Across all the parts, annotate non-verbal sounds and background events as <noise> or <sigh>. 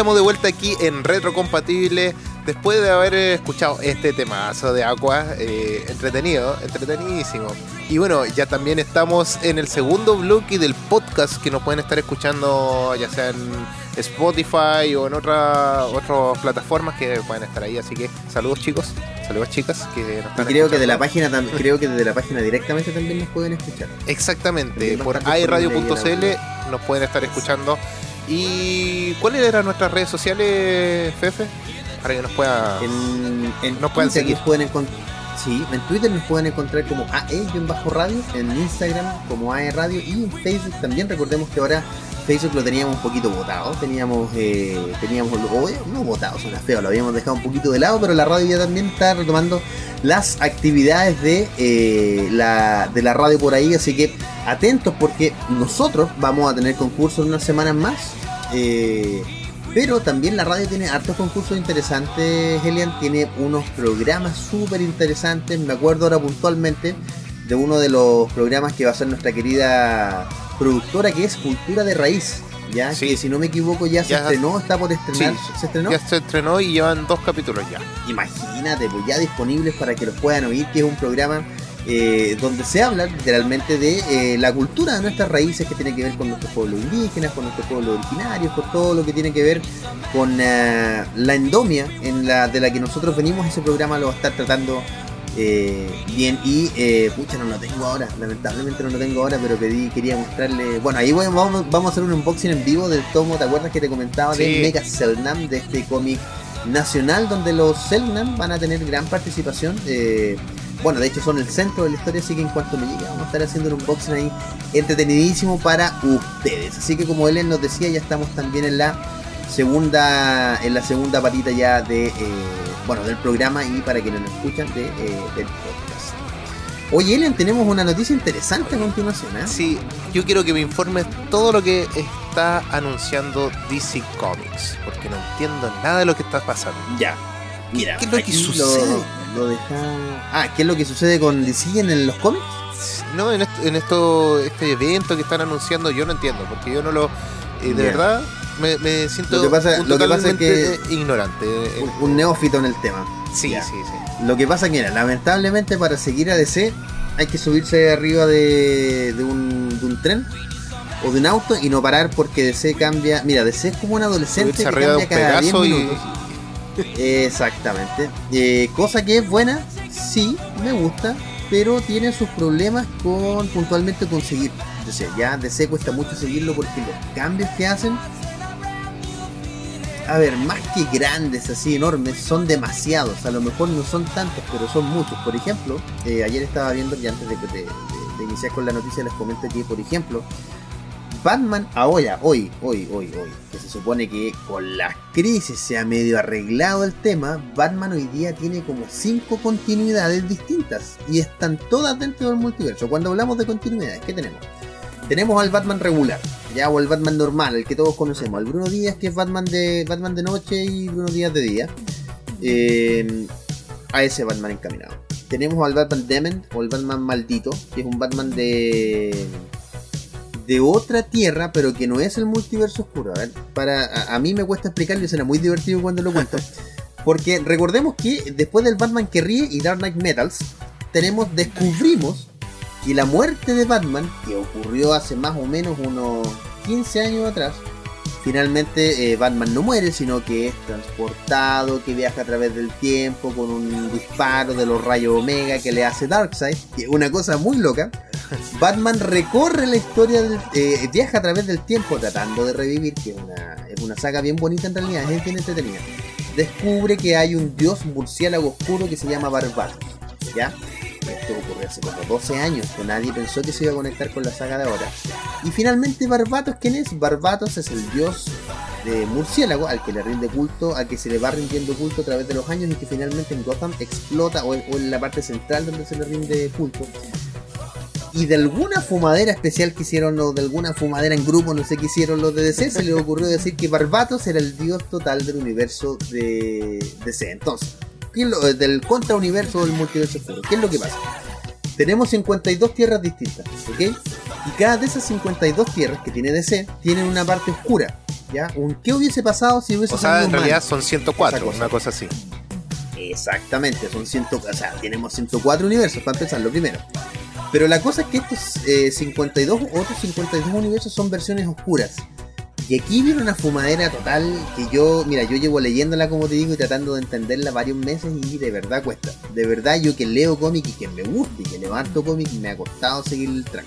estamos de vuelta aquí en Retrocompatible después de haber escuchado este temazo de Aqua, eh, entretenido, entretenidísimo. Y bueno, ya también estamos en el segundo bloque del podcast que nos pueden estar escuchando ya sea en Spotify o en otra, otras plataformas que pueden estar ahí. Así que saludos chicos, saludos chicas que nos están creo que de la página creo que desde la página directamente también nos pueden escuchar. Exactamente, por airadio.cl nos pueden estar escuchando. ¿Y cuáles eran nuestras redes sociales, Fefe? Para que nos pueda en, nos puedan seguir. Pueden sí, en Twitter nos pueden encontrar como AE-radio, en Instagram como AE Radio y en Facebook también. Recordemos que ahora Facebook lo teníamos un poquito votado, teníamos, eh, teníamos no votado, suena feo, lo habíamos dejado un poquito de lado, pero la radio ya también está retomando las actividades de, eh, la, de la radio por ahí, así que atentos porque nosotros vamos a tener concursos en unas semanas más. Eh, pero también la radio tiene hartos concursos interesantes, Helian. Tiene unos programas súper interesantes. Me acuerdo ahora puntualmente de uno de los programas que va a ser nuestra querida productora, que es Cultura de Raíz. Ya, que si no me equivoco ya, se estrenó, está por estrenar. ¿Se estrenó? Ya se estrenó y llevan dos capítulos ya. Imagínate, pues ya disponibles para que los puedan oír, que es un programa eh, donde se habla literalmente de eh, la cultura de nuestras raíces que tiene que ver con nuestros pueblos indígenas, con nuestros pueblos originarios, con todo lo que tiene que ver con eh, la endomia en la, de la que nosotros venimos. Ese programa lo va a estar tratando bien y pucha no lo tengo ahora, lamentablemente no lo tengo ahora, pero pedí, quería mostrarle, bueno ahí vamos, vamos a hacer un unboxing en vivo del tomo, ¿te acuerdas que te comentaba de Mega Selnam, de este cómic nacional donde los Selnam van a tener gran participación? Bueno, de hecho son el centro de la historia, así que en cuanto me llegue vamos a estar haciendo un unboxing ahí entretenidísimo para ustedes. Así que como él nos decía, ya estamos también en la segunda en la segunda patita ya de eh, bueno del programa y para quienes nos escuchan de, eh, del podcast. Oye, Elian, tenemos una noticia interesante a continuación. ¿eh? Sí, yo quiero que me informes todo lo que está anunciando DC Comics, porque no entiendo nada de lo que está pasando. Ya, mira, ¿qué es lo que sucede? lo Ah, ¿qué es lo que sucede con DC en los cómics? No, en, esto, este evento que están anunciando yo no entiendo, porque yo no lo... Eh, de verdad, me, siento lo que pasa, lo que pasa es que ignorante. Un, neófito en el tema. Sí, sí, sí. Lo que pasa es que, lamentablemente para seguir a DC hay que subirse arriba de, de, un, de un tren o de un auto y no parar porque DC cambia. Mira, DC es como un adolescente que cambia cada 10 minutos. Exactamente. Eh, cosa que es buena, sí, me gusta, pero tiene sus problemas con puntualmente conseguir. O ya DC cuesta mucho seguirlo porque los cambios que hacen, a ver, más que grandes, así enormes, son demasiados. A lo mejor no son tantos, pero son muchos. Por ejemplo, eh, ayer estaba viendo, y antes de, de iniciar con la noticia, les comento que, por ejemplo, Batman ahora, hoy, hoy, hoy, hoy, que se supone que con la crisis se ha medio arreglado el tema, Batman hoy día tiene como cinco continuidades distintas y están todas dentro del multiverso. Cuando hablamos de continuidades, ¿qué tenemos? Tenemos al Batman regular, ya o el Batman normal, el que todos conocemos, al Bruno Díaz que es Batman de Batman de noche y Bruno Díaz de día. Eh, a ese Batman encaminado. Tenemos al Batman Dement o el Batman maldito, que es un Batman de de otra tierra, pero que no es el multiverso oscuro. A, ver, para, a, mí me cuesta explicarlo y será muy divertido cuando lo cuento. <laughs> Porque recordemos que después del Batman que ríe y Dark Knight Metals, tenemos, descubrimos que la muerte de Batman, que ocurrió hace más o menos unos 15 años atrás, finalmente eh, Batman no muere, sino que es transportado, que viaja a través del tiempo con un disparo de los rayos Omega que le hace Darkseid, que es una cosa muy loca. Batman recorre la historia, eh, viaja a través del tiempo tratando de revivir, que es una, saga bien bonita en realidad, es bien entretenida. Descubre que hay un dios murciélago oscuro que se llama Barbatos, ¿ya? Esto ocurrió hace como 12 años, que nadie pensó que se iba a conectar con la saga de ahora. Y finalmente Barbatos, ¿quién es? Barbatos es el dios de murciélago al que le rinde culto, al que se le va rindiendo culto a través de los años y que finalmente en Gotham explota, o en la parte central donde se le rinde culto, y de alguna fumadera especial que hicieron, o de alguna fumadera en grupo, no sé qué hicieron los de DC, se les ocurrió decir que Barbatos era el dios total del universo de DC. Entonces, ¿qué es lo, del contrauniverso del multiverso oscuro. ¿Qué es lo que pasa? Tenemos 52 tierras distintas, ¿ok? Y cada de esas 52 tierras que tiene DC tienen una parte oscura. ¿Ya? Un, ¿Qué hubiese pasado si hubiese O sea, en realidad son 104, Esa cosa. una cosa así. Exactamente, son 100, o sea, tenemos 104 universos para empezar, lo primero. Pero la cosa es que estos eh, 52, otros 52 universos son versiones oscuras. Y aquí viene una fumadera total que yo, mira, yo llevo leyéndola como te digo y tratando de entenderla varios meses y de verdad cuesta. De verdad yo que leo cómic y que me gusta y que levanto cómic me ha costado seguir el track.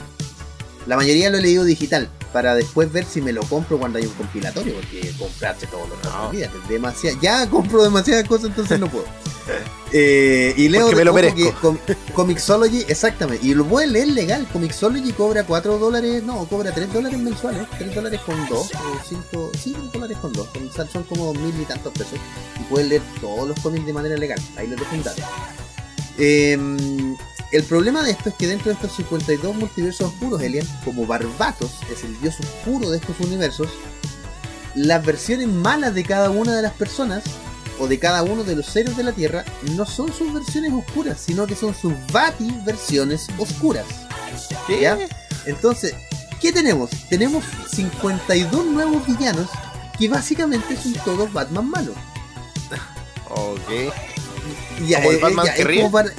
La mayoría lo he leído digital para después ver si me lo compro cuando hay un compilatorio porque comprarse todo lo No. olvídate, demasiado, ya compro demasiadas cosas entonces no puedo. <laughs> Eh, y leo me lo que com- Comixology, exactamente, y lo voy a leer legal. Comixology cobra 4 dólares, no, cobra 3 dólares mensuales, 3 dólares con 2, o 5, sí, 3 dólares con 2, son como mil y tantos pesos. Y puedes leer todos los cómics de manera legal, ahí lo dejo un dato. Eh, el problema de esto es que dentro de estos 52 multiversos oscuros, Elian, como Barbatos es el dios oscuro de estos universos, las versiones malas de cada una de las personas o de cada uno de los seres de la Tierra no son sus versiones oscuras, sino que son sus Bati versiones oscuras. ¿Ya? Entonces, ¿qué tenemos? Tenemos 52 nuevos villanos que básicamente son todos Batman malos. Ok. Ya, ¿Como el eh, Batman ya, que es ríe? como para-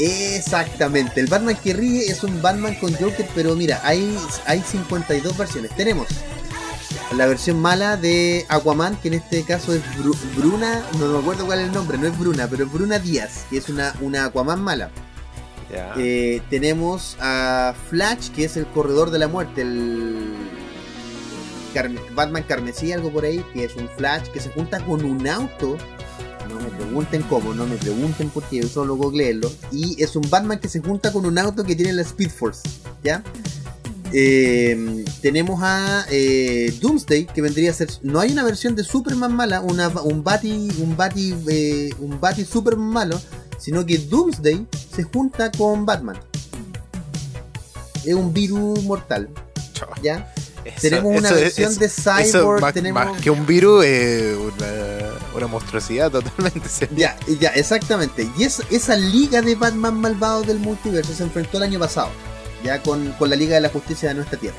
Exactamente, el Batman que ríe es un Batman con Joker, pero mira, hay, hay 52 versiones. Tenemos la versión mala de Aquaman, que en este caso es Bru- Bruna, no me acuerdo cuál es el nombre, no es Bruna, pero es Bruna Díaz, que es una, una Aquaman mala. Eh, tenemos a Flash, que es el corredor de la muerte, el Carme- Batman Carmesí, algo por ahí, que es un Flash que se junta con un auto. No me pregunten cómo, no me pregunten por qué, yo solo googleelo. Y es un Batman que se junta con un auto que tiene la Speed Force, ¿ya? Eh, tenemos a eh, Doomsday, que vendría a ser. No hay una versión de Superman mala, una, un Bati, un Bati, eh, un Bati Superman malo, sino que Doomsday se junta con Batman. Es un virus mortal. ¿ya? Eso- tenemos una eso versión eso- de Cyborg, más, tenemos... más que un virus, eh, una, una monstruosidad totalmente. Ya, ya, exactamente. Y es, esa liga de Batman malvados del multiverso se enfrentó el año pasado, ya con, con la Liga de la Justicia de nuestra Tierra.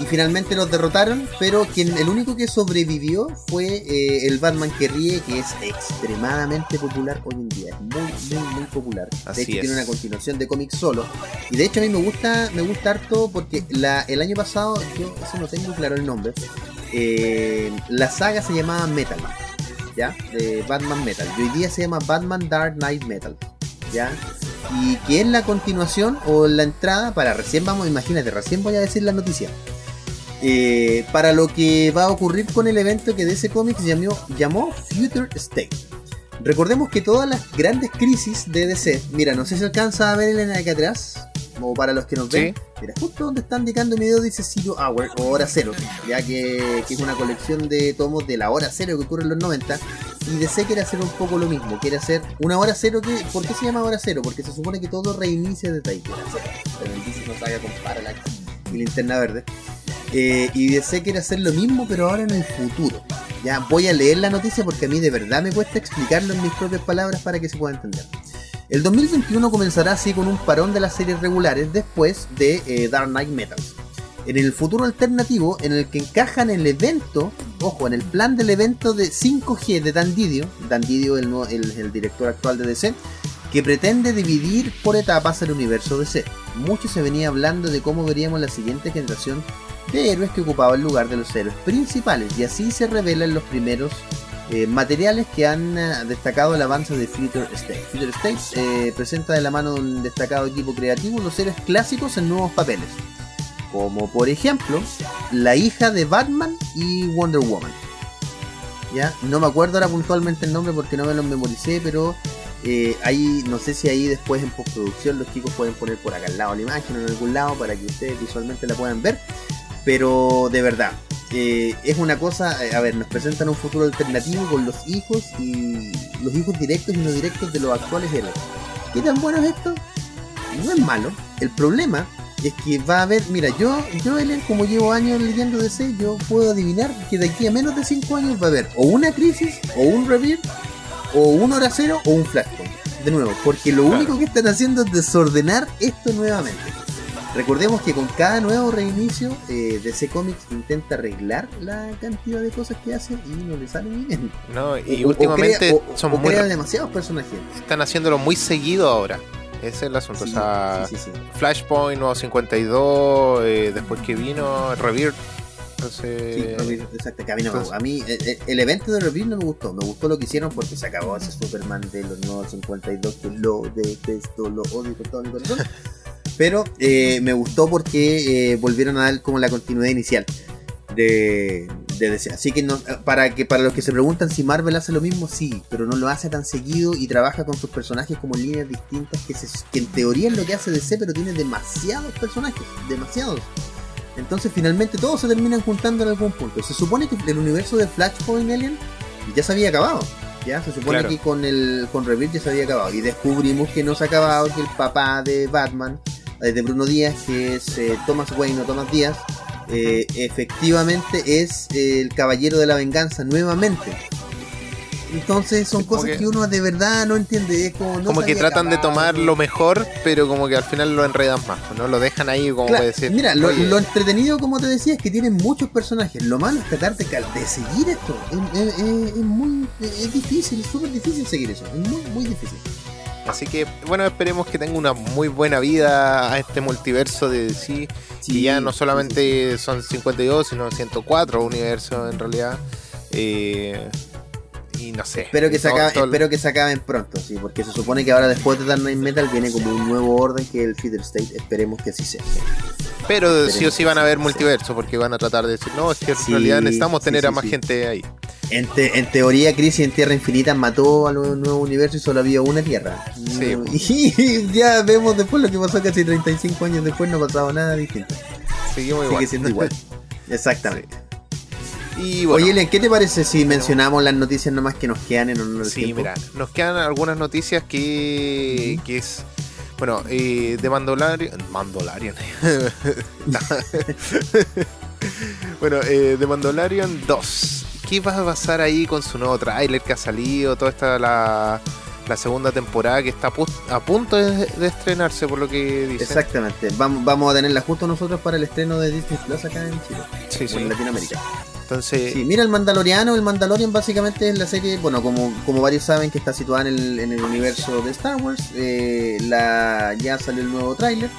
Y finalmente los derrotaron, pero quien el único que sobrevivió fue eh, el Batman que ríe, que es extremadamente popular hoy en día. Muy, muy, muy popular. Así de hecho, es. tiene una continuación de cómics solo. Y de hecho, a mí me gusta, me gusta harto porque la, el año pasado, yo eso no tengo claro el nombre, eh, la saga se llamaba Metal. ¿ya? De Batman Metal. Y hoy día se llama Batman Dark Knight Metal, ¿ya? Y que es la continuación o la entrada para recién vamos, imagínate, recién voy a decir la noticia. Eh, para lo que va a ocurrir con el evento que DC Comics llamó, llamó Future State. Recordemos que todas las grandes crisis de DC, mira, no sé si alcanza a ver en acá atrás, o para los que nos ven, Sí. Mira, justo donde está indicando mi dedo dice Zero Hour o Hora Cero, ya que, que es una colección de tomos de la Hora Cero que ocurre en los 90. Y DC quiere hacer un poco lo mismo, quiere hacer una Hora Cero que. ¿Por qué se llama Hora Cero? Porque se supone que todo reinicia desde ahí. Hora Cero. Tremendísima saga con Parallax y Linterna Verde. Eh, y DC quiere hacer lo mismo, pero ahora en el futuro. Ya voy a leer la noticia porque a mí de verdad me cuesta explicarlo en mis propias palabras para que se pueda entender. El 2021 comenzará así con un parón de las series regulares después de eh, Dark Knight Metals. En el futuro alternativo, en el que encajan el evento, ojo, en el plan del evento de 5G de Dan Didio, Dan Didio el, el- el director actual de DC, que pretende dividir por etapas el universo DC. Mucho se venía hablando de cómo veríamos la siguiente generación de héroes que ocupaba el lugar de los héroes principales, y así se revelan los primeros eh, materiales que han eh, destacado el avance de Future State. Future State eh, presenta de la mano de un destacado equipo creativo los héroes clásicos en nuevos papeles, como por ejemplo la hija de Batman y Wonder Woman. Ya, no me acuerdo ahora puntualmente el nombre porque no me lo memoricé, pero ahí no sé si ahí después en postproducción los chicos pueden poner por acá al lado la imagen o en algún lado para que ustedes visualmente la puedan ver. Pero de verdad, eh, es una cosa, eh, a ver, nos presentan un futuro alternativo con los hijos y los hijos directos y no directos de los actuales héroes. ¿Qué tan bueno es esto? No es malo. El problema es que va a haber, mira, yo, yo Ellen, como llevo años leyendo DC, yo puedo adivinar que de aquí a menos de 5 años va a haber o una crisis, o un rebirth, o un hora cero, o un flashpoint. De nuevo, porque lo único que están haciendo es desordenar esto nuevamente. Recordemos que con cada nuevo reinicio, eh, DC Comics intenta arreglar la cantidad de cosas que hace y no le sale bien. No, y últimamente son muy. demasiados personajes. Están haciéndolo muy seguido ahora. Ese es el asunto. o sea, Flashpoint, Nuevo 52, eh, después que vino, Rebirth. Entonces... Sí, exacto, que a mí no me A mí eh, eh, el, evento de Rebirth no me gustó. Me gustó lo que hicieron porque se acabó ese Superman de los nuevos 52 que lo detesto, lo odio con todo mi corazón. <laughs> Pero eh, me gustó porque volvieron a dar como la continuidad inicial de, de DC. Así que, no, para que para los que se preguntan si Marvel hace lo mismo, sí, pero no lo hace tan seguido y trabaja con sus personajes como líneas distintas que, que en teoría es lo que hace DC, pero tiene demasiados personajes, demasiados. Entonces finalmente todos se terminan juntando en algún punto. Se supone que el universo de Flashpoint Alien ya se había acabado. Ya se supone que con el con Rebirth ya se había acabado. Y descubrimos que no se ha acabado, que el papá de Batman, eh, de Bruno Díaz, que es eh, Thomas Wayne o Thomas Díaz, eh, efectivamente es el caballero de la venganza nuevamente. Entonces son cosas que, uno de verdad no entiende. como, que tratan de tomar lo mejor, pero como que al final lo enredan más, ¿no? Lo dejan ahí como puede decir. Mira, lo, entretenido, como te decía, es que tienen muchos personajes. Lo malo es tratar de, seguir esto. Es, muy es difícil, es súper difícil seguir eso. Es muy, muy difícil. Así que, bueno, esperemos que tenga una muy buena vida a este multiverso de DC. Sí, ya no solamente son 52, sino 104 universos en realidad. Eh, y no sé. Espero que, se espero que se acaben pronto, sí, porque se supone que ahora después de Dark Knight Metal viene como un nuevo orden que es el Feeder State. Esperemos que así sea. Pero sí o sí van a haber multiverso, porque van a tratar de decir, no, es que en realidad necesitamos tener a más gente ahí. En, teoría, Crisis en Tierra Infinita mató a un nuevo universo y solo había una Tierra. <laughs> Y ya vemos después lo que pasó casi 35 años después, no ha pasado nada distinto. Seguimos Sigue siendo igual. <laughs> Exactamente. Oye, ¿qué te parece si mencionamos las noticias nomás que nos quedan en honor Sí, mira, nos quedan algunas noticias que, que es. <laughs> Bueno, eh, de Mandalorian. Mandalorian. bueno, eh, de Mandalorian 2. ¿Qué va a pasar ahí con su nuevo tráiler que ha salido? Toda esta la, la segunda temporada que está a punto de, estrenarse, por lo que dice. Exactamente. Vamos, vamos a tenerla justo nosotros para el estreno de Disney Plus acá en Chile. Sí, sí. En Latinoamérica. Entonces... Sí, mira el Mandaloriano, el Mandalorian básicamente es la serie, bueno, como, como varios saben que está situada en el, en el universo de Star Wars, eh, la, ya salió el nuevo tráiler.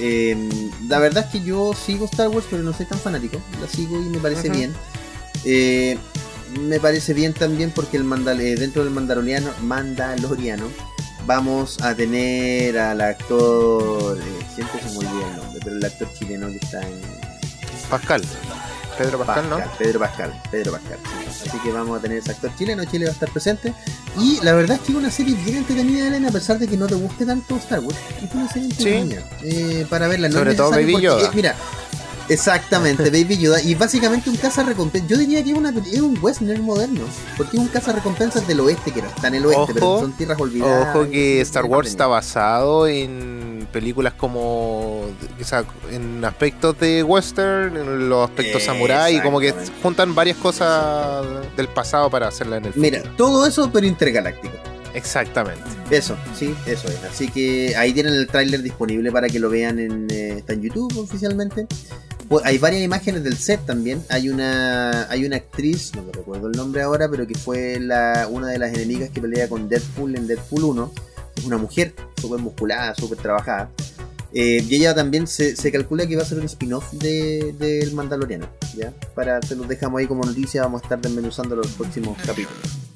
Em, la verdad es que yo sigo Star Wars, pero no soy tan fanático, la sigo y me parece bien. Eh, me parece bien también porque el Mandal eh, dentro del Mandaloriano, Mandaloriano vamos a tener al actor, siempre se me olvida el nombre, pero el actor chileno que está en... Pascal. Pedro Pascal, ¿no? Pedro Pascal, Pedro Pascal. Así que vamos a tener ese actor chileno, Chile va a estar presente. Y la verdad es que es una serie bien entretenida, Elena, a pesar de que no te guste tanto Star Wars. Es una serie entretenida. Eh, para verla. Sobre todo Baby Yoda. mira, <laughs> Exactamente, Baby Yoda. Y básicamente un caza recompensa. Yo diría que es, una, es un western moderno. Porque es un caza recompensas del oeste, que no está en el oeste, pero son tierras olvidadas. Ojo que Star Wars está basado en películas como. O sea, en aspectos de western, en los aspectos samurai, y como que juntan varias cosas del pasado para hacerla en el Mira, todo eso, pero intergaláctico. Exactamente. Eso, sí, eso es. Así que ahí tienen el tráiler disponible para que lo vean en, eh, está en YouTube oficialmente. Pues, hay varias imágenes del set también. Hay una hay una actriz, no me recuerdo el nombre ahora, pero que fue la, una de las enemigas que pelea con Deadpool en Deadpool 1. Es una mujer súper musculada, súper trabajada. Eh, y ella también se, calcula que va a ser un spin-off del de, Mandaloriano. ¿ya? Para se los dejamos ahí como noticia, vamos a estar desmenuzando los próximos capítulos.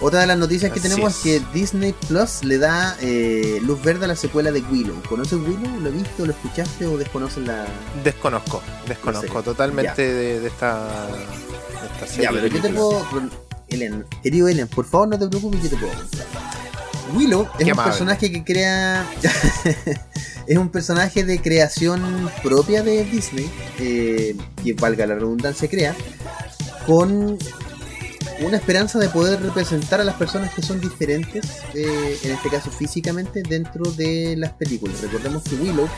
Otra de las noticias que tenemos es. que Disney Plus le da eh, luz verde a la secuela de Willow. ¿Conoces Willow? ¿Lo viste, lo escuchaste o desconoces la.? Desconozco, desconozco totalmente de, esta, serie. Ya, pero yo te puedo. Ellen, querido Ellen, por favor no te preocupes, yo te puedo Willow es un personaje que crea. <laughs> es un personaje de creación propia de Disney, eh, que valga la redundancia, crea, con una esperanza de poder representar a las personas que son diferentes, eh, en este caso físicamente, dentro de las películas. Recordemos que Willow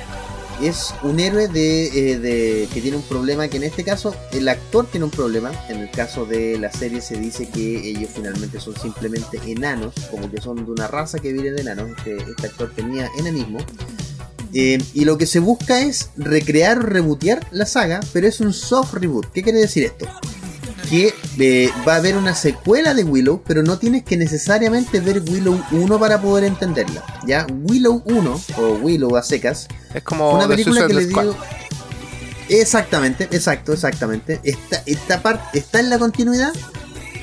es un héroe eh, de, que tiene un problema, que en este caso el actor tiene un problema. En el caso de la serie se dice que ellos finalmente son simplemente enanos, como que son de una raza que viene de enanos. Este, este actor tenía enanismo. Eh, y lo que se busca es recrear o rebootear la saga, pero es un soft reboot. ¿Qué quiere decir esto? Que eh, va a haber una secuela de Willow, pero no tienes que necesariamente ver Willow 1 para poder entenderla. ¿Ya? Willow 1, o Willow a secas, Es como una película que le dio. Exactamente, exacto, exactamente. Esta, esta parte está en la continuidad,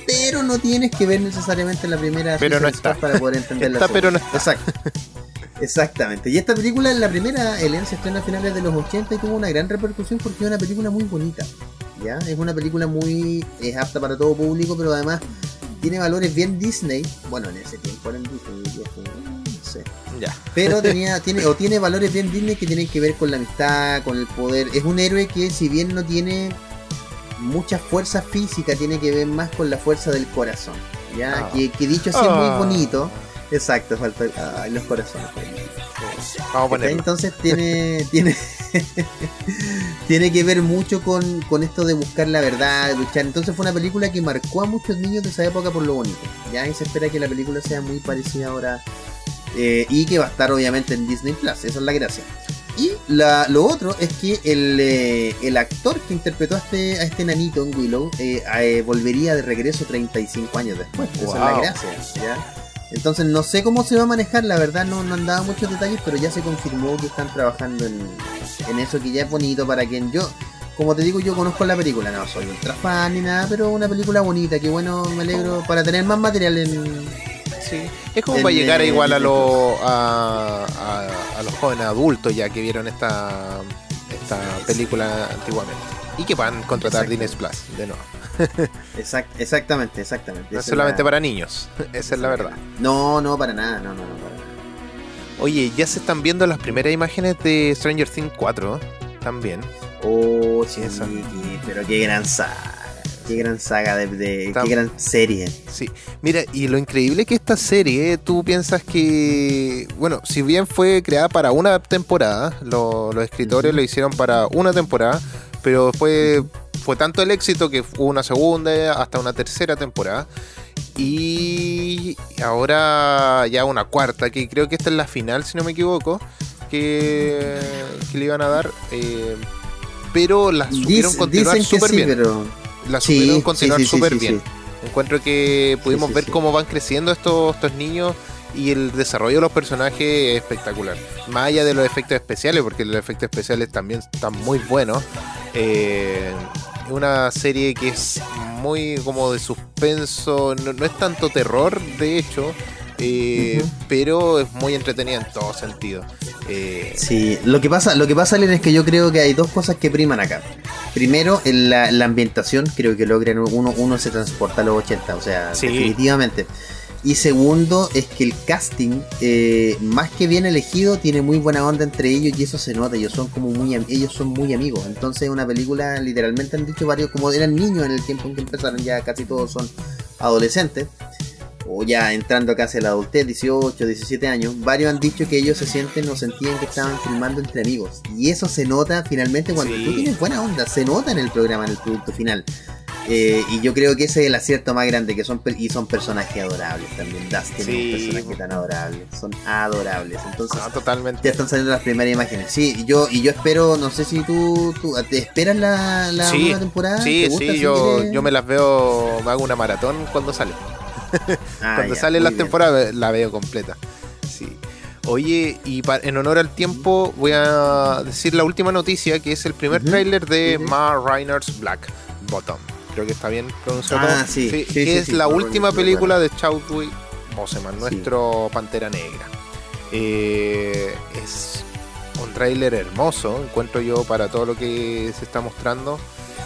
pero no tienes que ver necesariamente la primera Pero no está. para poder entender la Está, pero segunda. no está. Exacto. Exactamente. Y esta película, la primera, Ellen se estrena a finales de los 80 y tuvo una gran repercusión porque es una película muy bonita. ¿Ya? Es una película muy. es apta para todo público, pero además tiene valores bien Disney. Bueno, en ese tiempo eran Disney, no sé. Ya. Pero <laughs> tenía, tiene, o tiene valores bien Disney que tienen que ver con la amistad, con el poder. Es un héroe que si bien no tiene mucha fuerza física, tiene que ver más con la fuerza del corazón. ¿ya? Ah. Que, que dicho así es Ah. muy bonito. Exacto, falta los corazones. Vamos a ponerlo. Entonces tiene, <laughs> tiene, tiene que ver mucho con, con esto de buscar la verdad, de luchar. Entonces fue una película que marcó a muchos niños de esa época por lo bonito. Ya y se espera que la película sea muy parecida ahora eh, y que va a estar obviamente en Disney Plus. Esa es la gracia. Y la- lo otro es que el, eh, el actor que interpretó a este, a este nanito en Willow eh, eh, volvería de regreso 35 años después. Esa es la Wow. gracia. ¿ya? Entonces no sé cómo se va a manejar, la verdad no, no han dado muchos detalles, pero ya se confirmó que están trabajando en, en eso que ya es bonito para quien yo, como te digo, yo conozco la película, no soy ultra fan ni nada, pero una película bonita, que bueno, me alegro para tener más material en... Sí. Es como En, para llegar igual a, a, a- a los jóvenes adultos ya que vieron esta, esta película antiguamente. Y que puedan contratar. Disney Plus de nuevo. <laughs> Exact, exactamente, exactamente. No es solamente la- para niños. <laughs> Esa es la verdad. No, no, para nada, no, no, no, para nada. Oye, ya se están viendo las primeras imágenes de Stranger Things 4 también. Oh, sí, qué- pero qué gran saga, qué gran saga de, qué gran serie. Sí, mira, y lo increíble que esta serie, tú piensas que, bueno, si bien fue creada para una temporada, lo- los escritores lo hicieron para una temporada, pero después fue tanto el éxito que hubo una segunda, hasta una tercera temporada, y ahora ya una cuarta, que creo que esta es la final, si no me equivoco, que, que le iban a dar, eh, pero la supieron Dic- continuar súper sí, bien. pero... La supieron sí, continuar súper sí, bien. Encuentro que pudimos ver cómo van creciendo estos, estos niños y el desarrollo de los personajes es espectacular. Más allá de los efectos especiales, porque los efectos especiales también están muy buenos. Eh, una serie que es muy como de suspenso, no, no es tanto terror, de hecho, eh, pero es muy entretenida en todo sentido. Eh, Sí, lo que pasa, lo que pasa, Len, es que yo creo que hay dos cosas que priman acá. Primero, en la, la ambientación, creo que logran uno, uno se transporta a los 80, o sea, Sí. definitivamente. Y segundo, es que el casting, eh, más que bien elegido, tiene muy buena onda entre ellos y eso se nota. Ellos son como muy, ellos son muy amigos. Entonces, una película, literalmente han dicho varios, como eran niños en el tiempo en que empezaron, ya casi todos son adolescentes o ya entrando casi a la adultez, 18, 17 años, varios han dicho que ellos se sienten o sentían que estaban filmando entre amigos. Y eso se nota finalmente cuando Sí. tú tienes buena onda, se nota en el programa, en el producto final. Eh, y yo creo que ese es el acierto más grande, que son y son personajes adorables también. Dustin Sí. es un personaje tan adorable, son adorables. Entonces, totalmente. ya están saliendo las primeras imágenes. Sí, y yo, y yo espero, no sé si tú, tú ¿te esperas la, la Sí, nueva temporada? Sí, ¿Te gusta sí, yo, yo me las veo, me hago una maratón cuando sale. <laughs> Ah, Cuando ya, salen las bien. temporadas la veo completa. Sí. Oye, y pa- en honor al tiempo voy a decir la última noticia, que es el primer Ujú. tráiler de Ujú. Ma Reiner's Black Bottom. Creo que está bien pronunciado. Ah, sí, sí, que sí, es la Ma última película de Chadwick Boseman, nuestro Pantera Negra. Eh, es un tráiler hermoso, encuentro yo, para todo lo que se está mostrando.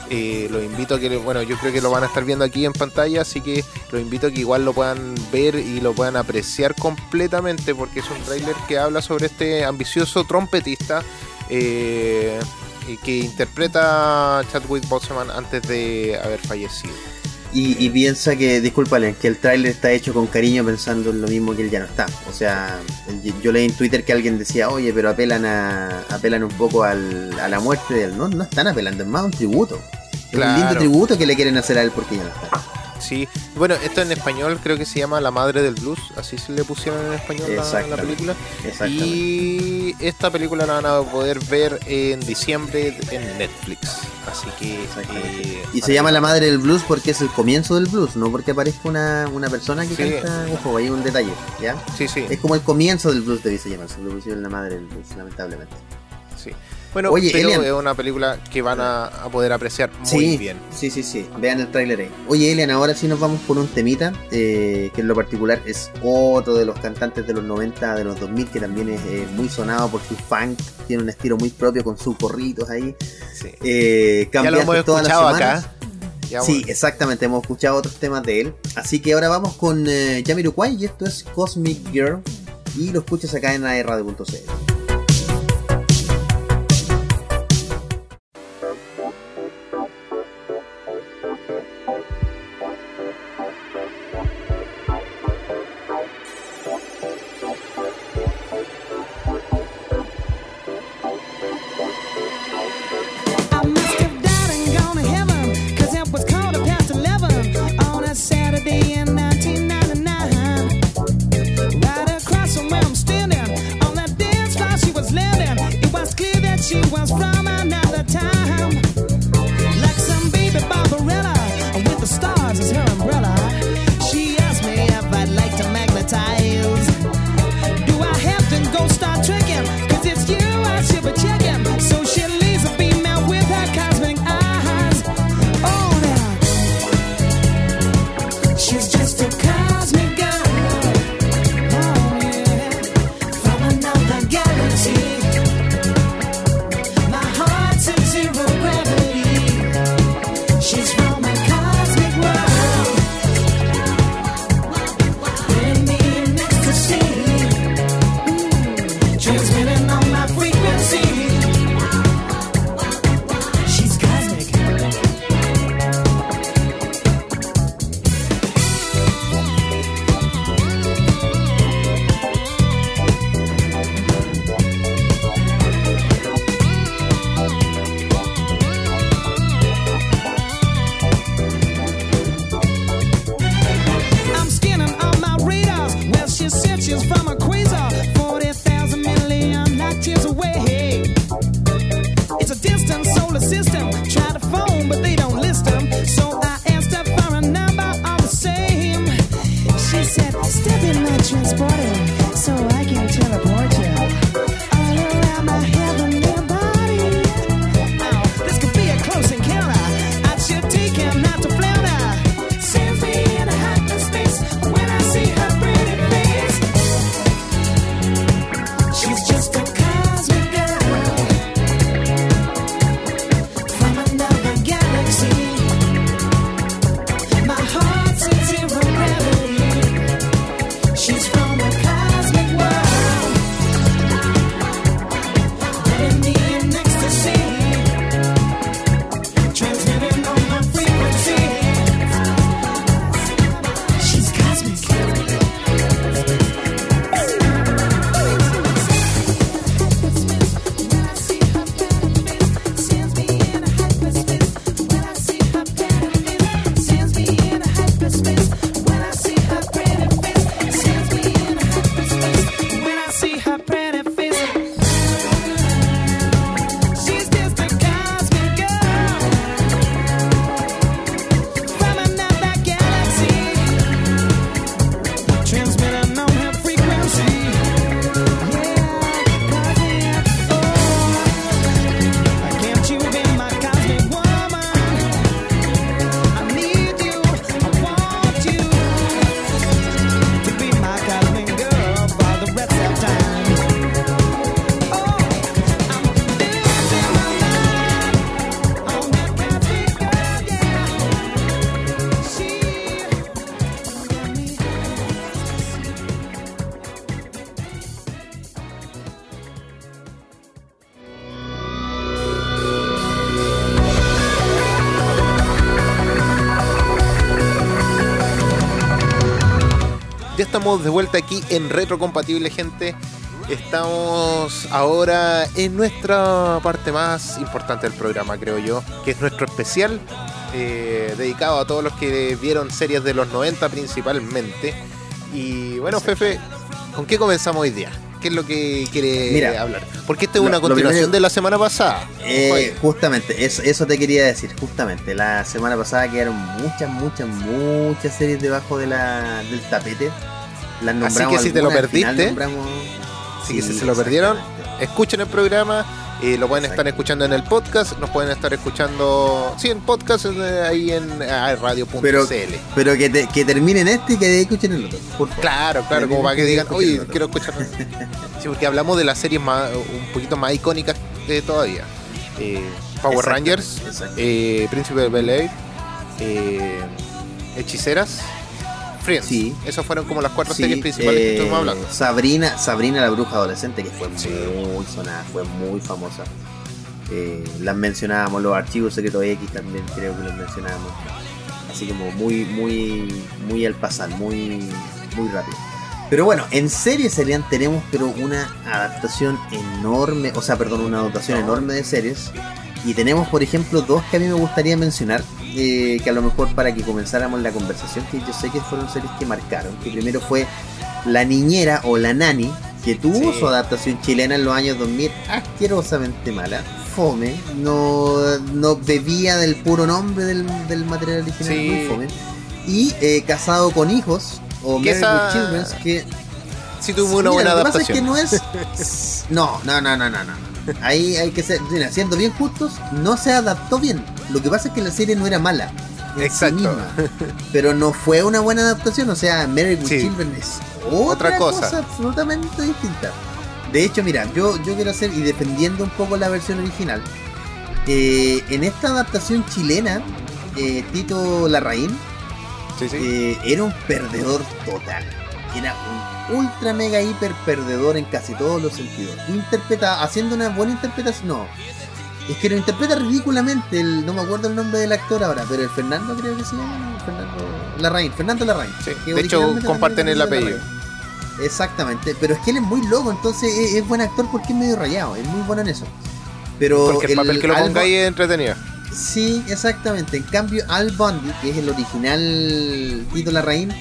Eh, los invito a que, bueno, yo creo que lo van a estar viendo aquí en pantalla, así que los invito a que igual lo puedan ver y lo puedan apreciar completamente, porque es un tráiler que habla sobre este ambicioso trompetista eh, que interpreta Chadwick Boseman antes de haber fallecido. Y, y piensa que, discúlpale, que el tráiler está hecho con cariño pensando en lo mismo que él ya no está. O sea, yo leí en Twitter que alguien decía, oye, pero apelan a apelan un poco al- a la muerte de él. No, no están apelando, es más un tributo. Es Claro. un lindo tributo que le quieren hacer a él porque ya no está. Sí, bueno, esto en español creo que se llama La Madre del Blues, así se le pusieron en español la, la película. Y esta película la van a poder ver en diciembre en Netflix. Así que. Eh, y se llama La Madre del Blues porque es el comienzo del blues, no porque aparezca una, una persona que canta. Ojo, hay un detalle, ¿ya? Sí, sí. Es como el comienzo del blues, debe llamarse. Lo pusieron La Madre del Blues, lamentablemente. Sí. Bueno, Oye, pero es una película que van a, poder apreciar muy bien. Sí, sí, sí. Vean el tráiler ahí. Oye, Elian, ahora sí nos vamos por un temita, eh, que en lo particular es otro de los cantantes de los 90, de los 2000, que también es eh, muy sonado por su funk. Tiene un estilo muy propio con sus corritos ahí. Sí. Eh, ya lo hemos escuchado acá. sí, exactamente, hemos escuchado otros temas de él. Así que ahora vamos con eh, Yamiroquai y esto es Cosmic Girl. Y lo escuchas acá en aerradio.cl. de vuelta aquí en Retrocompatible, gente. Estamos ahora en nuestra parte más importante del programa, creo yo, que es nuestro especial. Eh, dedicado a todos los que vieron series de los 90 principalmente. Y bueno, Fefe, ¿con qué comenzamos hoy día? ¿Qué es lo que quiere hablar? Porque esta es una continuación de la semana pasada. Eh, justamente, eso, eso te quería decir, justamente. La semana pasada quedaron muchas, muchas, muchas series debajo de la, del tapete. Las Así que si te lo perdiste, Así que si se lo perdieron, escuchen el programa y lo pueden estar escuchando en el podcast, nos pueden estar escuchando, sí, en podcast, eh, ahí en ah, radio.cl. Pero, pero que, que terminen este y que escuchen el otro. Claro, claro, como para que digan, oye, quiero escuchar. <laughs> sí, porque hablamos de las series más, un poquito más icónicas de todavía. Eh, Power Rangers, eh, Príncipe de Bel Air, eh, Sí. Esas fueron como las cuatro series principales que estuvimos hablando. Sabrina, Sabrina la bruja adolescente, que fue muy sonada, fue muy famosa. Eh, las mencionábamos, los archivos secretos X también creo que los mencionábamos. Así como muy, muy, muy al pasar, muy, muy rápido. Pero bueno, en series serían tenemos pero una adaptación enorme, o sea, perdón, una adaptación enorme de series. Y tenemos, por ejemplo, dos que a mí me gustaría mencionar, eh, que a lo mejor para que comenzáramos la conversación, que yo sé que fueron series que marcaron. Que primero fue La Niñera o La Nani, que tuvo su adaptación chilena en los años 2000, asquerosamente mala, fome, no, no bebía del puro nombre del, material original, muy fome. Y eh, Casado con Hijos, o Married with Children, que... Sí tuvo una buena adaptación. Lo que pasa es que no es... <laughs> No, no, no, no, no, no. Ahí hay que ser, siendo bien justos, no se adaptó bien. Lo que pasa es que la serie no era mala. Exacto. pero no fue una buena adaptación. O sea, Mary with Children es otra, cosa. absolutamente distinta. De hecho, mira, yo, yo quiero hacer, y defendiendo un poco la versión original, eh, en esta adaptación chilena, eh, Tito Larraín eh, era un perdedor total. Era un ultra mega hiper perdedor en casi todos los sentidos. Interpreta, haciendo una buena interpretación, no. Es que lo interpreta ridículamente, el, no me acuerdo el nombre del actor ahora, pero el Fernando creo que se llama, Fernando Larraín, Fernando Larraín. de hecho comparten el apellido. Exactamente, pero es que él es muy loco, entonces es, buen actor porque es medio rayado, es muy bueno en eso. Pero porque el, papel que lo ponga ahí es entretenido. Sí, exactamente. En cambio, Al Bundy, que es el original Tito Larraín,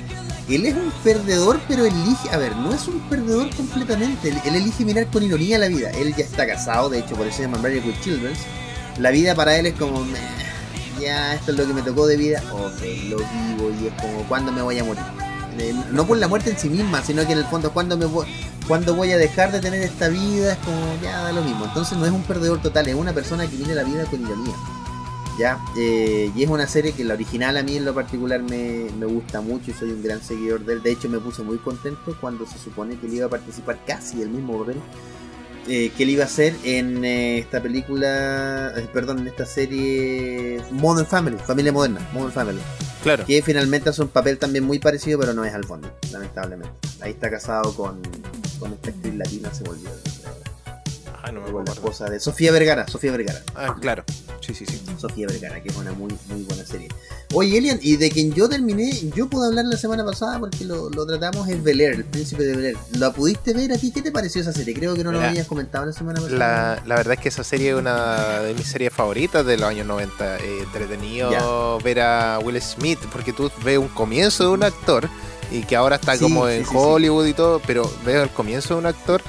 él es un perdedor, pero elige, a ver, no es un perdedor completamente. Él, elige mirar con ironía la vida. Él ya está casado, de hecho, por eso se llama Married with Children. La vida para él es como, ya, esto es lo que me tocó de vida. Ok, lo vivo y es como, ¿cuándo me voy a morir? No por la muerte en sí misma, sino que en el fondo, ¿cuándo, me voy, ¿cuándo voy a dejar de tener esta vida? Es como, ya, da lo mismo. Entonces no es un perdedor total, es una persona que vive la vida con ironía. ¿Ya? Eh, y es una serie que la original a mí en lo particular me, gusta mucho y soy un gran seguidor de él. De hecho me puse muy contento cuando se supone que él iba a participar casi el mismo papel eh, que él iba a hacer en eh, esta película, perdón, en esta serie Modern Family, Familia Moderna, Modern Family. Claro. Que finalmente hace un papel también muy parecido, pero no es al fondo, lamentablemente. Ahí está casado con, con esta actriz latina, se volvió. Ah, no me La esposa de Sofía Vergara, Sofía Vergara. Ah, claro. Sí, sí, sí. Sofía Vergara, que es una muy, muy buena serie. Oye, Elian, y de quien yo terminé, yo pude hablar la semana pasada porque lo, tratamos, es Bel el príncipe de Bel ¿Lo pudiste ver aquí? ¿Qué te pareció esa serie? Creo que no lo habías comentado la semana pasada. La, verdad es que esa serie es una de mis series favoritas de los años 90. Eh, entretenido ver a Will Smith, porque tú ves un comienzo de un actor y que ahora está como en Hollywood y todo, pero veo el comienzo de un actor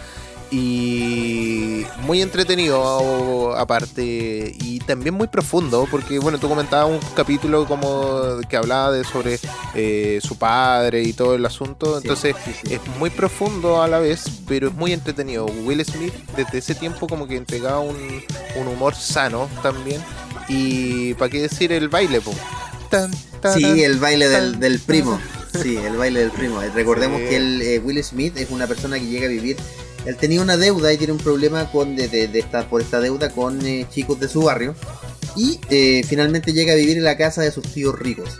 y muy entretenido aparte y también muy profundo porque bueno tú comentabas un capítulo como que hablaba de sobre eh, su padre y todo el asunto entonces es muy profundo a la vez pero es muy entretenido. Will Smith desde ese tiempo como que entregaba un, humor sano también y para qué decir el baile sí el baile del, primo. Sí el baile del primo. Recordemos que el, eh, Will Smith es una persona que llega a vivir él tenía una deuda y tiene un problema con de, de, por esta deuda con eh, chicos de su barrio. Y eh, finalmente llega a vivir en la casa de sus tíos ricos.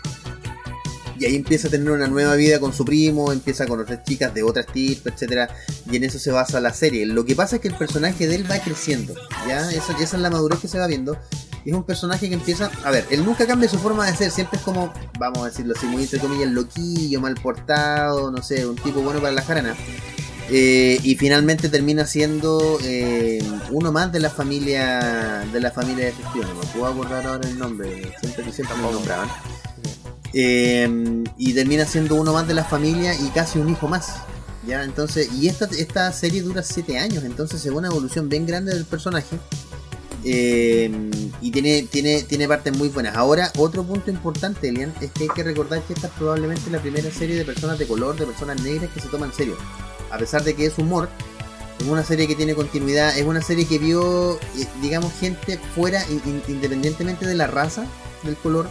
Y ahí empieza a tener una nueva vida con su primo, empieza a conocer chicas de otras tipos, etc. Y en eso se basa la serie. Lo que pasa es que el personaje de él va creciendo. ¿ya? Esa, esa es la madurez que se va viendo. Es un personaje que empieza. A ver, él nunca cambia su forma de ser. Siempre es como, vamos a decirlo así, muy entre comillas, loquillo, mal portado, no sé, un tipo bueno para la jarana Eh, y finalmente termina siendo eh, uno más de la familia de la familia de gestión. No puedo acordar ahora el nombre, siempre siempre me nombraban. Eh, y termina siendo uno más de la familia y casi un hijo más. ¿ya? Entonces, y esta, esta serie dura 7 años, entonces es una evolución bien grande del personaje. y tiene, tiene, tiene partes muy buenas. Ahora, otro punto importante, Elian, es que hay que recordar que esta es probablemente la primera serie de personas de color, de personas negras que se toma en serio a pesar de que es humor, es una serie que tiene continuidad, es una serie que vio, eh, digamos, gente fuera, independientemente de la raza, del color.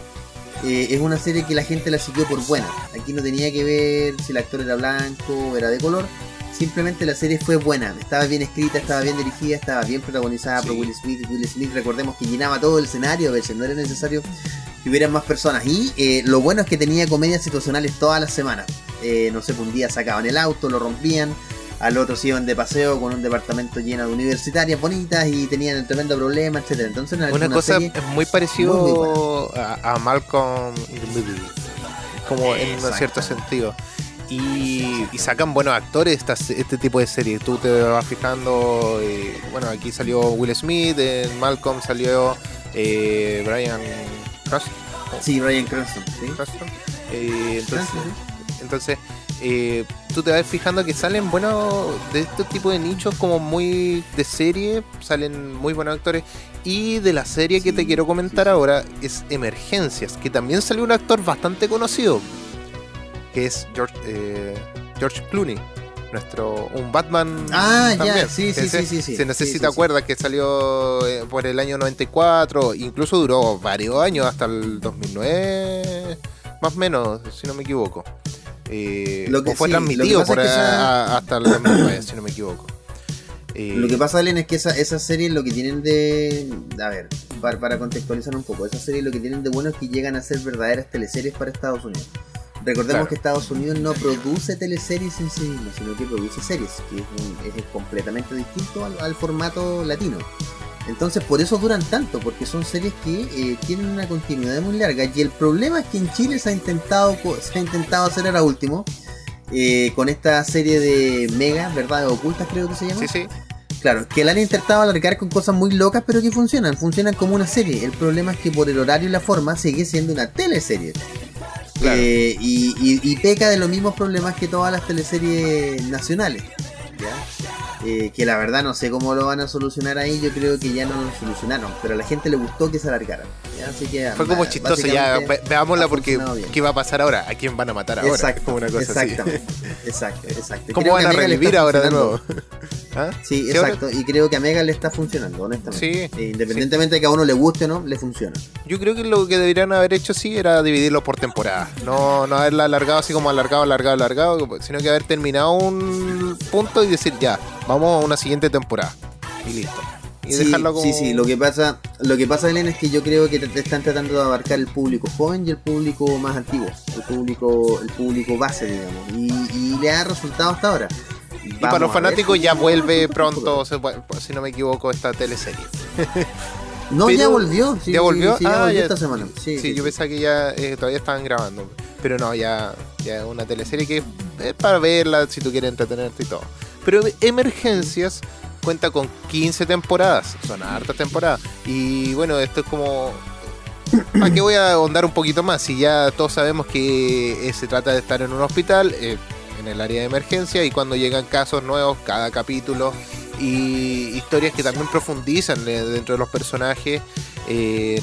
Eh, es una serie que la gente la siguió por buena. Aquí no tenía que ver si el actor era blanco o era de color. Simplemente la serie fue buena. Estaba bien escrita, estaba bien dirigida, estaba bien protagonizada por Will Smith. Will Smith, recordemos que llenaba todo el escenario a veces, no era necesario que hubieran más personas. Y eh, lo bueno es que tenía comedias situacionales todas las semanas. Eh, no sé, un día sacaban el auto, lo rompían, al otro se iban de paseo con un departamento lleno de universitarias bonitas y tenían un tremendo problema, etcétera. Entonces una, una cosa es muy parecido a, Malcolm como en un cierto sentido. Y, sacan buenos actores este tipo de series. Tú te vas fijando, eh, bueno, aquí salió Will Smith, en Malcolm salió eh, Brian Cranston. Sí, Brian Cranston. Eh, entonces, entonces eh, tú te vas fijando que salen buenos de este tipo de nichos como muy de serie, salen muy buenos actores. Y de la serie que te quiero comentar ahora es Emergencias, que también salió un actor bastante conocido, que es George, eh, George Clooney. Nuestro, un Batman. Ah, ya, sí, sí, sí, sí, sí, si te acuerdas que salió eh, por el año 94, incluso duró varios años, hasta el 2009, más o menos, si no me equivoco. Eh, lo que, fue transmitido por hasta el si no me equivoco. Eh, lo que pasa, Ellen, es que esa, esa serie lo que tienen de. A ver, para, contextualizar un poco, esa serie lo que tienen de bueno es que llegan a ser verdaderas teleseries para Estados Unidos. Recordemos que Estados Unidos no produce teleseries en sí mismo, sino que produce series, que es, completamente distinto al formato latino. Entonces por eso duran tanto, porque son series que eh, tienen una continuidad muy larga. Y el problema es que en Chile se ha intentado, se ha intentado hacer ahora último, eh, con esta serie de Mega, ¿verdad? Ocultas creo que se llama. Sí, sí. Claro, que la han intentado alargar con cosas muy locas, pero que funcionan, funcionan como una serie. El problema es que por el horario y la forma sigue siendo una teleserie. Eh, y, y, peca de los mismos problemas que todas las teleseries nacionales. ¿ya? Eh, que la verdad no sé cómo lo van a solucionar ahí, yo creo que ya no lo solucionaron, pero a la gente le gustó que se alargara. Así que, Fue como chistoso, ya veámosla porque ¿qué va a pasar ahora? ¿A quién van a matar ahora? Exacto, como una cosa exactamente, <laughs> exacto, exacto. ¿Cómo van a revivir ahora de nuevo? <laughs> ¿Ah? Sí, exacto, y creo que a Mega le está funcionando, honestamente. Sí, eh, Independientemente de que a uno le guste o no, le funciona. Yo creo que lo que deberían haber hecho sí era dividirlo por temporada, no, no haberla alargado así como alargado, alargado, alargado, sino que haber terminado un punto y decir ya, vamos a una siguiente temporada. Y listo. Y sí, dejarlo como... sí, sí, lo que pasa, lo que pasa, Elena, es que yo creo que te, están tratando de abarcar el público joven y el público más antiguo, el público, el público base, digamos, y, le ha resultado hasta ahora. Y para los fanáticos ya vuelve pronto, si no me equivoco, esta teleserie. No, ya volvió. ¿Ya volvió? ya ah, volvió esta semana. Sí, yo pensaba que ya eh, todavía estaban grabando. Pero no, ya, ya es una teleserie que es para verla si tú quieres entretenerte y todo. Pero Emergencias cuenta con 15 temporadas, son hartas temporadas. Y bueno, esto es como... ¿Para qué voy a ahondar un poquito más? Si ya todos sabemos que eh, se trata de estar en un hospital, eh, en el área de emergencia, y cuando llegan casos nuevos, cada capítulo, y historias que también profundizan eh, dentro de los personajes.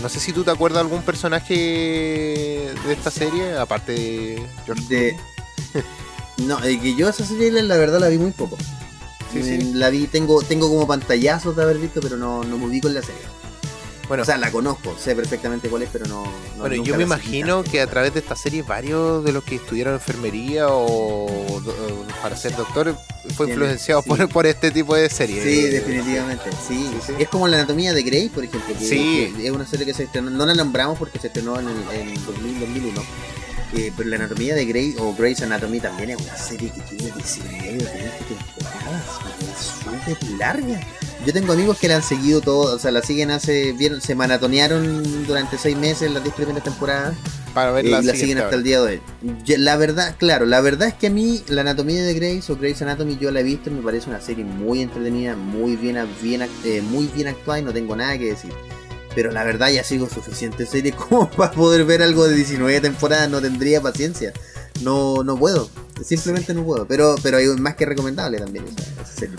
no sé si tú te acuerdas de algún personaje de esta serie, aparte de George. No, es que yo esa serie la verdad la vi muy poco. La vi, tengo, tengo como pantallazos de haber visto, pero no, no me ubico en la serie. Bueno, o sea, la conozco, sé perfectamente cuál es, pero no. bueno, yo me imagino que a través de esta serie, varios de los que estudiaron enfermería o, para ser doctor fue influenciado por, este tipo de serie. Sí, definitivamente. Sí, Es como la anatomía de Grey, por ejemplo. sí. es una serie que se estrenó, no la nombramos porque se estrenó en, el, 2001 eh, pero la anatomía de Grey o Grey's Anatomy también es una serie que tiene 19 20 temporadas, es súper larga. Yo tengo amigos que la han seguido todo, o sea, la siguen hace, vieron, se maratonearon durante seis meses las 10 primeras temporadas. Para ver Eh, la y la siguen hasta el día de hoy. La verdad, claro, la verdad es que a mí la anatomía de Grace o Grey's Anatomy yo la he visto y me parece una serie muy entretenida, muy bien, bien, eh, muy bien actuada y no tengo nada que decir. Pero la verdad ya sigo suficiente serie <laughs> como para poder ver algo de 19 temporadas, no tendría paciencia. No, no puedo, simplemente no puedo. Pero, pero hay más que recomendable también esa, esa serie.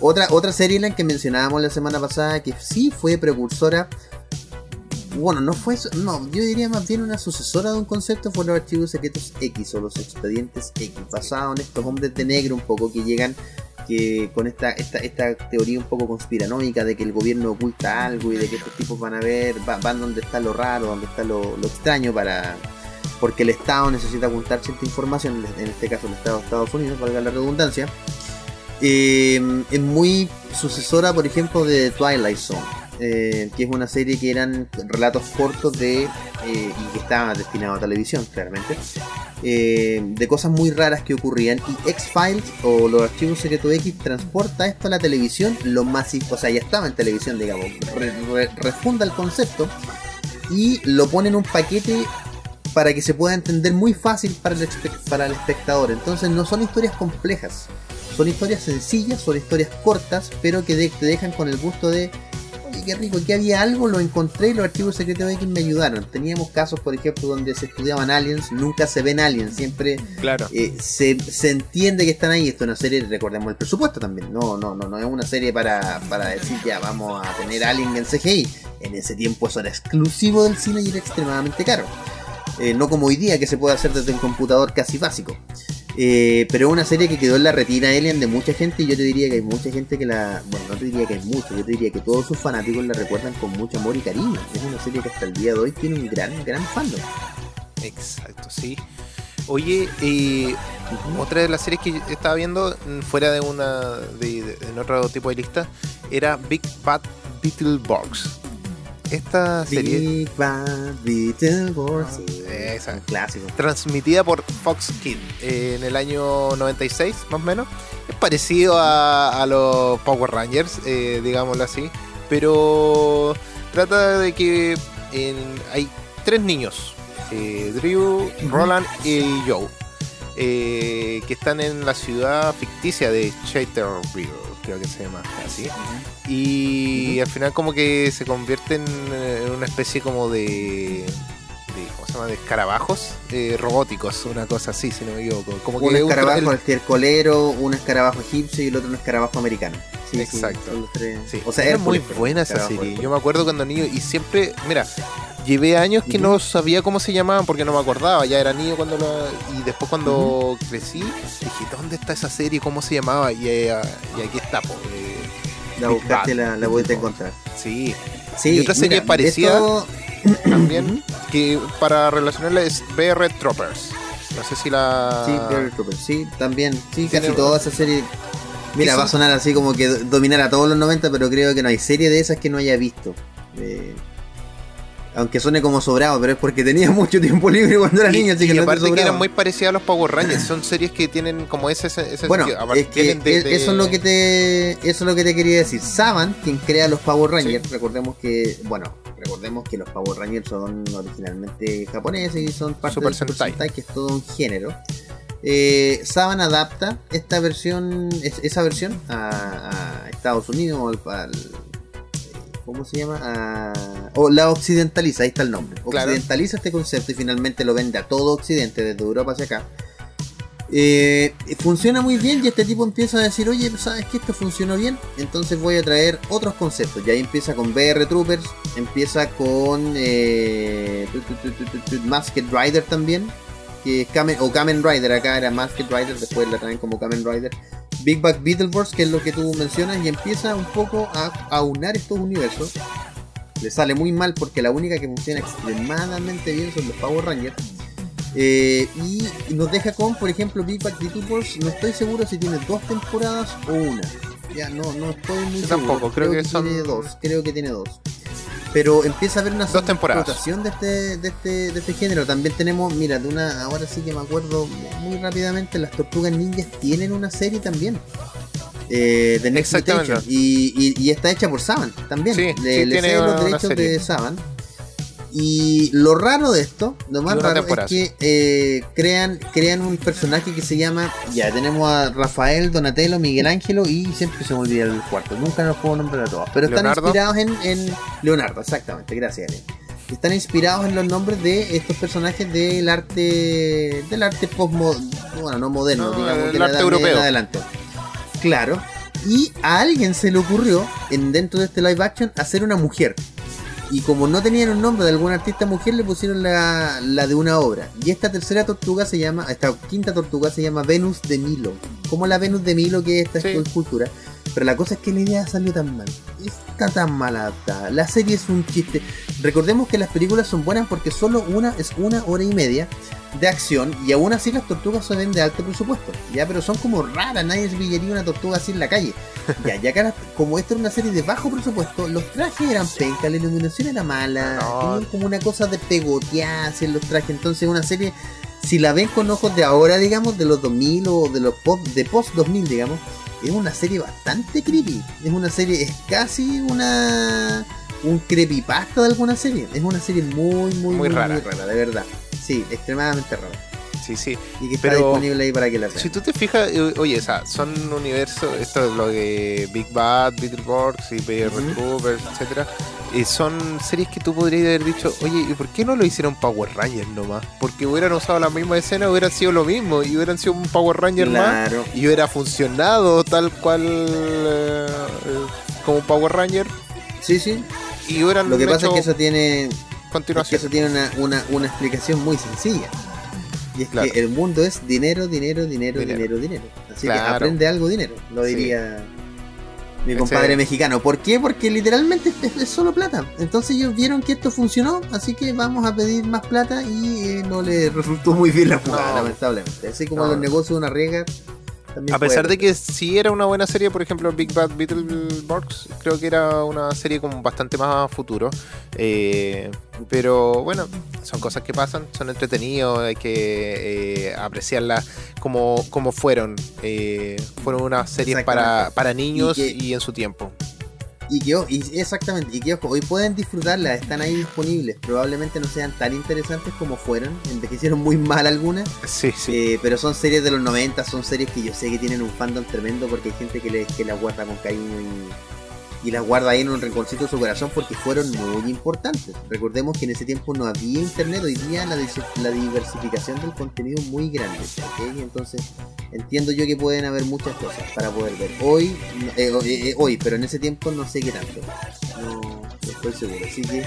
Otra, otra serie la que mencionábamos la semana pasada que sí fue precursora bueno, no fue no, yo diría más bien una sucesora de un concepto fue los archivos secretos X o los expedientes X, basado en estos hombres de negro un poco que llegan que con esta, esta, esta teoría un poco conspiranoica de que el gobierno oculta algo y de que estos tipos van a ver, va- van donde está lo raro, donde está lo, lo extraño para porque el Estado necesita ocultar cierta información, en este caso el Estado de Estados Unidos, valga la redundancia. Eh, es muy sucesora, por ejemplo, de Twilight Zone, eh, que es una serie que eran relatos cortos de eh, y que estaba destinado a televisión, claramente, eh, de cosas muy raras que ocurrían. Y X-Files o los archivos secretos X transporta esto a la televisión, lo más, o sea, ya estaba en televisión, digamos, re- re- refunda el concepto y lo pone en un paquete para que se pueda entender muy fácil para el, para el espectador. Entonces no son historias complejas, son historias sencillas, son historias cortas, pero que de- te dejan con el gusto de, oye, qué rico, aquí había algo, lo encontré y los archivos secretos de X me ayudaron. Teníamos casos, por ejemplo, donde se estudiaban aliens, nunca se ven aliens, siempre Claro. eh, se, se entiende que están ahí. Esto es una serie, recordemos el presupuesto también. No, no, no, no es una serie para, para decir ya vamos a tener Alien en CGI. En ese tiempo eso era exclusivo del cine y era extremadamente caro. Eh, no como hoy día que se puede hacer desde un computador casi básico. Eh, pero es una serie que quedó en la retina Alien de mucha gente y yo te diría que hay mucha gente que la... Bueno, no te diría que hay mucho, yo te diría que todos sus fanáticos la recuerdan con mucho amor y cariño. Es una serie que hasta el día de hoy tiene un gran, gran fandom. Exacto, sí. Oye, eh, otra de las series que estaba viendo, mm, fuera de una, de, de- en otro tipo de lista, era Big Bad Beetleborgs. Esta serie, Big. Un clásico. transmitida por Fox Kids eh, en el año 96, más o menos, es parecido a, a los Power Rangers, eh, digámoslo así, pero trata de que en- hay tres niños, eh, Drew, Roland y Joe, eh, que están en la ciudad ficticia de Chaterville, creo que se llama así. Y al final como que se convierten en una especie como de... de ¿Cómo se llama? De escarabajos eh, robóticos, una cosa así, si no me equivoco. Como que Un escarabajo el- estercolero, un escarabajo egipcio y el otro un escarabajo americano. Sí, sí, Exacto. tres. Sí, O sea, era muy buena esa serie. Yo me acuerdo cuando niño y siempre, mira, llevé años que no sabía cómo se llamaban porque no me acordaba. Ya era niño cuando lo, y después cuando crecí dije ¿dónde está esa serie? ¿Cómo se llamaba? Y, eh, y aquí está. po, eh, La Big buscaste, Bad. la, la a encontrar. sí, Sí, Y otra serie mira, parecida esto- <clears throat> también que para relacionarla es BR Troopers. No sé si la Sí, Barry Trooper, sí, también. Sí, casi toda esa serie. Mira, va a sonar así como que do- dominar a todos los 90, pero creo que no hay serie de esas que no haya visto. Eh, aunque suene como sobrado, pero es porque tenía <laughs> mucho tiempo libre cuando era y, niño, así y que no es aparte que eran muy parecidas a los Power Rangers. <clears throat> Son series que tienen como ese, ese Bueno, sentido. Es que de- de- eso es lo que te eso es lo que te quería decir. Saban, quien crea los Power Rangers, recordemos que, bueno, recordemos que los Power Rangers son originalmente japoneses y son parte Super del Super Sentai. Sentai, que es todo un género. Eh, Saban adapta esta versión, es- esa versión a, a Estados Unidos o al, al- ¿cómo se llama? A- o la occidentaliza, ahí está el nombre. Claro. Occidentaliza este concepto y finalmente lo vende a todo Occidente, desde Europa hacia acá. Eh, funciona muy bien y este tipo empieza a decir, oye, ¿sabes que esto funcionó bien? Entonces voy a traer otros conceptos. Y ahí empieza con BR Troopers, empieza con eh, Masked Rider también, que es Kamen, o Kamen Rider, acá era Masked Rider, después la traen como Kamen Rider. Big Bang Beetleborgs, que es lo que tú mencionas, y empieza un poco a aunar estos universos. Le sale muy mal porque la única que funciona extremadamente bien son los Power Rangers. Eh, y nos deja con, por ejemplo, Big Bang Beetleborgs. No estoy seguro si tiene dos temporadas o una. Ya, no, no estoy muy Yo seguro. tampoco, creo que son- tiene dos. Creo que tiene dos. Pero empieza a haber una Dos temporadas. de este, de este, de este género. También tenemos, mira, de una, ahora sí que me acuerdo muy rápidamente, las tortugas ninjas tienen una serie también. Eh, de Next Exactamente. Y, y, y está hecha por Saban también. Sí, le sí, le tiene ceden los derechos de Saban. Y lo raro de esto, lo más raro temporada. es que eh, crean, crean un personaje que se llama. Ya, tenemos a Rafael, Donatello, Miguel Ángelo y siempre se me olvida el cuarto. Nunca los puedo nombrar a todos. Pero están Leonardo. inspirados en, en Leonardo, exactamente. Gracias, Ale. Están inspirados en los nombres de estos personajes del arte. del arte postmoderno. Bueno, no moderno, No, digamos, el de la arte europeo. adelante. Claro. Y a alguien se le ocurrió, en, dentro de este live action, hacer una mujer. Y como no tenían un nombre de algún artista mujer, le pusieron la, la de una obra. Y esta tercera tortuga se llama, esta quinta tortuga se llama Venus de Milo. Como la Venus de Milo que es esta Sí. escultura. Pero la cosa es que la idea salió tan mal. Está tan mal adaptada. La serie es un chiste. Recordemos que las películas son buenas porque solo una es una hora y media de acción y aún así las tortugas se ven de alto presupuesto. Ya, pero son como raras, nadie se pillaría una tortuga así en la calle. Ya, ya las- como esta era una serie de bajo presupuesto, los trajes eran pencas, la iluminación era mala, tenían como una cosa de pegotearse en los trajes. Entonces, una serie, si la ven con ojos de ahora, digamos, de los 2000 o de los post, de post 2000, digamos, es una serie bastante creepy. Es una serie, es casi una un creepypasta de alguna serie. Es una serie muy, muy, Muy rara. muy rara, de verdad. Sí, extremadamente rara. Sí, sí. Y que está Pero- disponible ahí para que la vean. Si tú te fijas, eh, oye, o sea, son universos, esto es lo de Big Bad, Beetleborgs y PR Ujú. Troopers, etcétera, eh, son series que tú podrías haber dicho, oye, ¿y por qué no lo hicieron Power Rangers nomás? Porque hubieran usado la misma escena, hubiera sido lo mismo, y hubieran sido un Power Ranger más, y hubiera funcionado tal cual eh, eh, como Power Ranger, Sí, sí. y hubieran Lo que pasa es que eso tiene, es que continuación. eso tiene una, una, una explicación muy sencilla. Y es Claro. que el mundo es dinero, dinero, dinero, Dinero. dinero, dinero. Así Claro. que aprende algo dinero, lo Sí. Mi compadre mexicano. ¿Por qué? Porque literalmente es, es solo plata. Entonces ellos vieron que esto funcionó, así que vamos a pedir más plata y eh, no le <laughs> resultó muy bien la jugada, No. lamentablemente. Así como No. los negocios de una riega. También A pesar de que sí era una buena serie, por ejemplo, Big Bad Beetleborgs, creo que era una serie con bastante más futuro. Eh, pero bueno, son cosas que pasan, son entretenidos, hay que eh, apreciarlas como, como fueron. Eh, fueron unas series para, para niños Y en su tiempo. Y que, y exactamente, y que ojo, hoy pueden disfrutarlas, están ahí disponibles. Probablemente no sean tan interesantes como fueron, envejecieron muy mal algunas, Sí, sí. eh, pero son series de los 90, son series que yo sé que tienen un fandom tremendo porque hay gente que, le, que las guarda con cariño y, y las guarda ahí en un rinconcito de su corazón porque fueron muy importantes. Recordemos que en ese tiempo no había internet, hoy día la, la diversificación del contenido es muy grande, ¿ok? Entonces entiendo yo que pueden haber muchas cosas para poder ver. Hoy, eh, eh, eh, hoy, pero en ese tiempo no sé qué tanto. No, no estoy seguro. Así que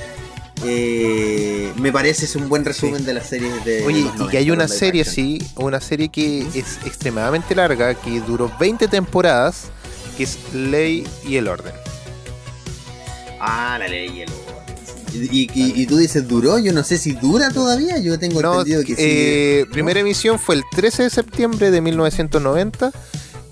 eh, me parece es un buen resumen de las series de. Oye, los y 90, que hay una serie, sí, una serie que es extremadamente larga, que duró 20 temporadas, que es Ley y el Orden. Ah, la ley y el orden. Y, y- y tú dices, ¿duró? Yo no sé si dura todavía. Yo tengo No, entendido que sí. eh, primera emisión fue el 13 de septiembre de 1990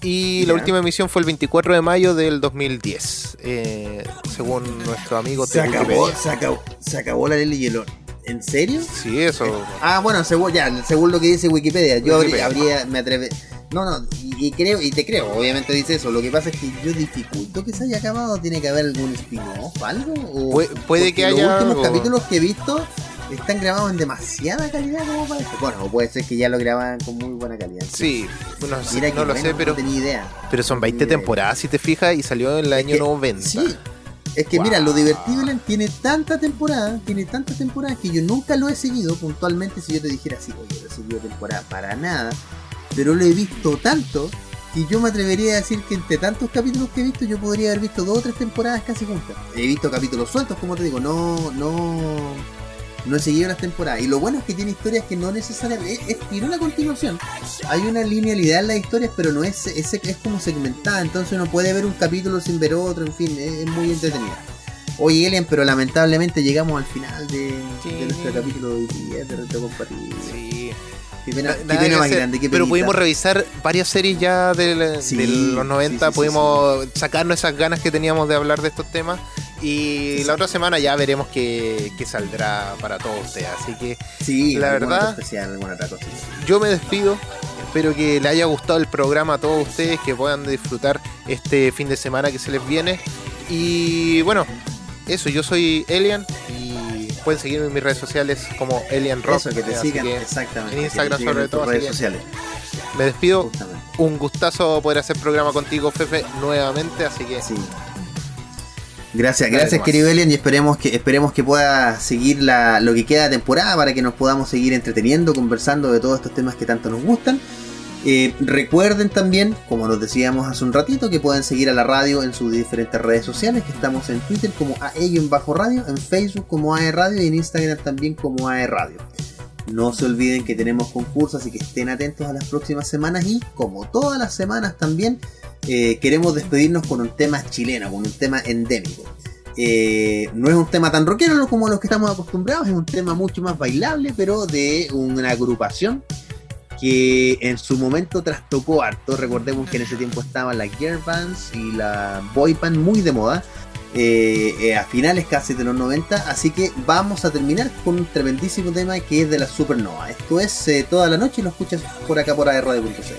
y la última emisión fue el 24 de mayo del 2010, eh, según nuestro amigo se de acabó, se acabó, se acabó la ley y el orden. ¿En serio? Sí, eso. Ah, bueno, según, ya, según lo que dice Wikipedia, yo Wikipedia. habría, me atreve. No, no, y, y creo, y te creo, obviamente dice eso. Lo que pasa es que yo dificulto que se haya acabado. ¿Tiene que haber algún spin-off, algo? O- Puede- puede que Los haya últimos algo. capítulos que he visto están grabados en demasiada calidad, como parece. Bueno, o puede ser que ya lo graban con muy buena calidad. Sí, no, sé- Mira que no lo bueno, sé, pero, No tenía idea. pero son 20 tenía idea. temporadas, si te fijas, y salió en el año que- 90. Sí. Es que Wow. mira, lo Divertible tiene tanta temporada, tiene tantas temporadas que yo nunca lo he seguido puntualmente si yo te dijera así, oye, no he seguido temporada para nada, pero lo he visto tanto que yo me atrevería a decir que entre tantos capítulos que he visto yo podría haber visto dos o tres temporadas casi juntas. He visto capítulos sueltos, como te digo, no, no, no he seguido las temporadas. Y lo bueno es que tiene historias que no necesariamente, es, es- tiene una continuación. Hay una linealidad en las historias, pero no es, es, es como segmentada, entonces uno puede ver un capítulo sin ver otro, en fin, es, es muy entretenida. Oye, Elian, pero lamentablemente llegamos al final de, Sí. de nuestro capítulo de hoy día de. Sí. Más grande, qué pero pudimos revisar varias series ya del- Sí, de los 90, sí, sí, sí, pudimos sacarnos esas ganas que teníamos de hablar de estos temas y la otra semana ya veremos qué, qué saldrá para todos ustedes. Así que Sí, la verdad- especial, yo me despido. Espero que les haya gustado el programa a todos ustedes, que puedan disfrutar este fin de semana que se les viene. Y bueno, eso, yo soy Elian y pueden seguirme en mis redes sociales como Elian Rock. Eso, que te sigan, que exactamente. en Instagram sobre en todo, redes sociales. Me despido. Justamente. Un gustazo poder hacer programa contigo, Fefe, nuevamente. Así que Sí. Gracias, gracias querido Elian y esperemos que esperemos que pueda seguir la, lo que queda de temporada para que nos podamos seguir entreteniendo, conversando de todos estos temas que tanto nos gustan. Eh, recuerden también, como nos decíamos hace un ratito, que pueden seguir a la radio en sus diferentes redes sociales, que estamos en Twitter como bajo radio, en Facebook como AE Radio y en Instagram también como AE Radio. No se olviden que tenemos concursos, así que estén atentos a las próximas semanas y como todas las semanas también eh, queremos despedirnos con un tema chileno, con un tema endémico. Eh, no es un tema tan rockero como los que estamos acostumbrados, es un tema mucho más bailable, pero de una agrupación que en su momento trastocó harto. Recordemos que en ese tiempo estaban las girl bands y la boy band muy de moda. eh, eh, a finales casi de los 90, así que vamos a terminar con un tremendísimo tema que es de la Supernova. Esto es eh, toda la noche y lo escuchas por acá por. Action!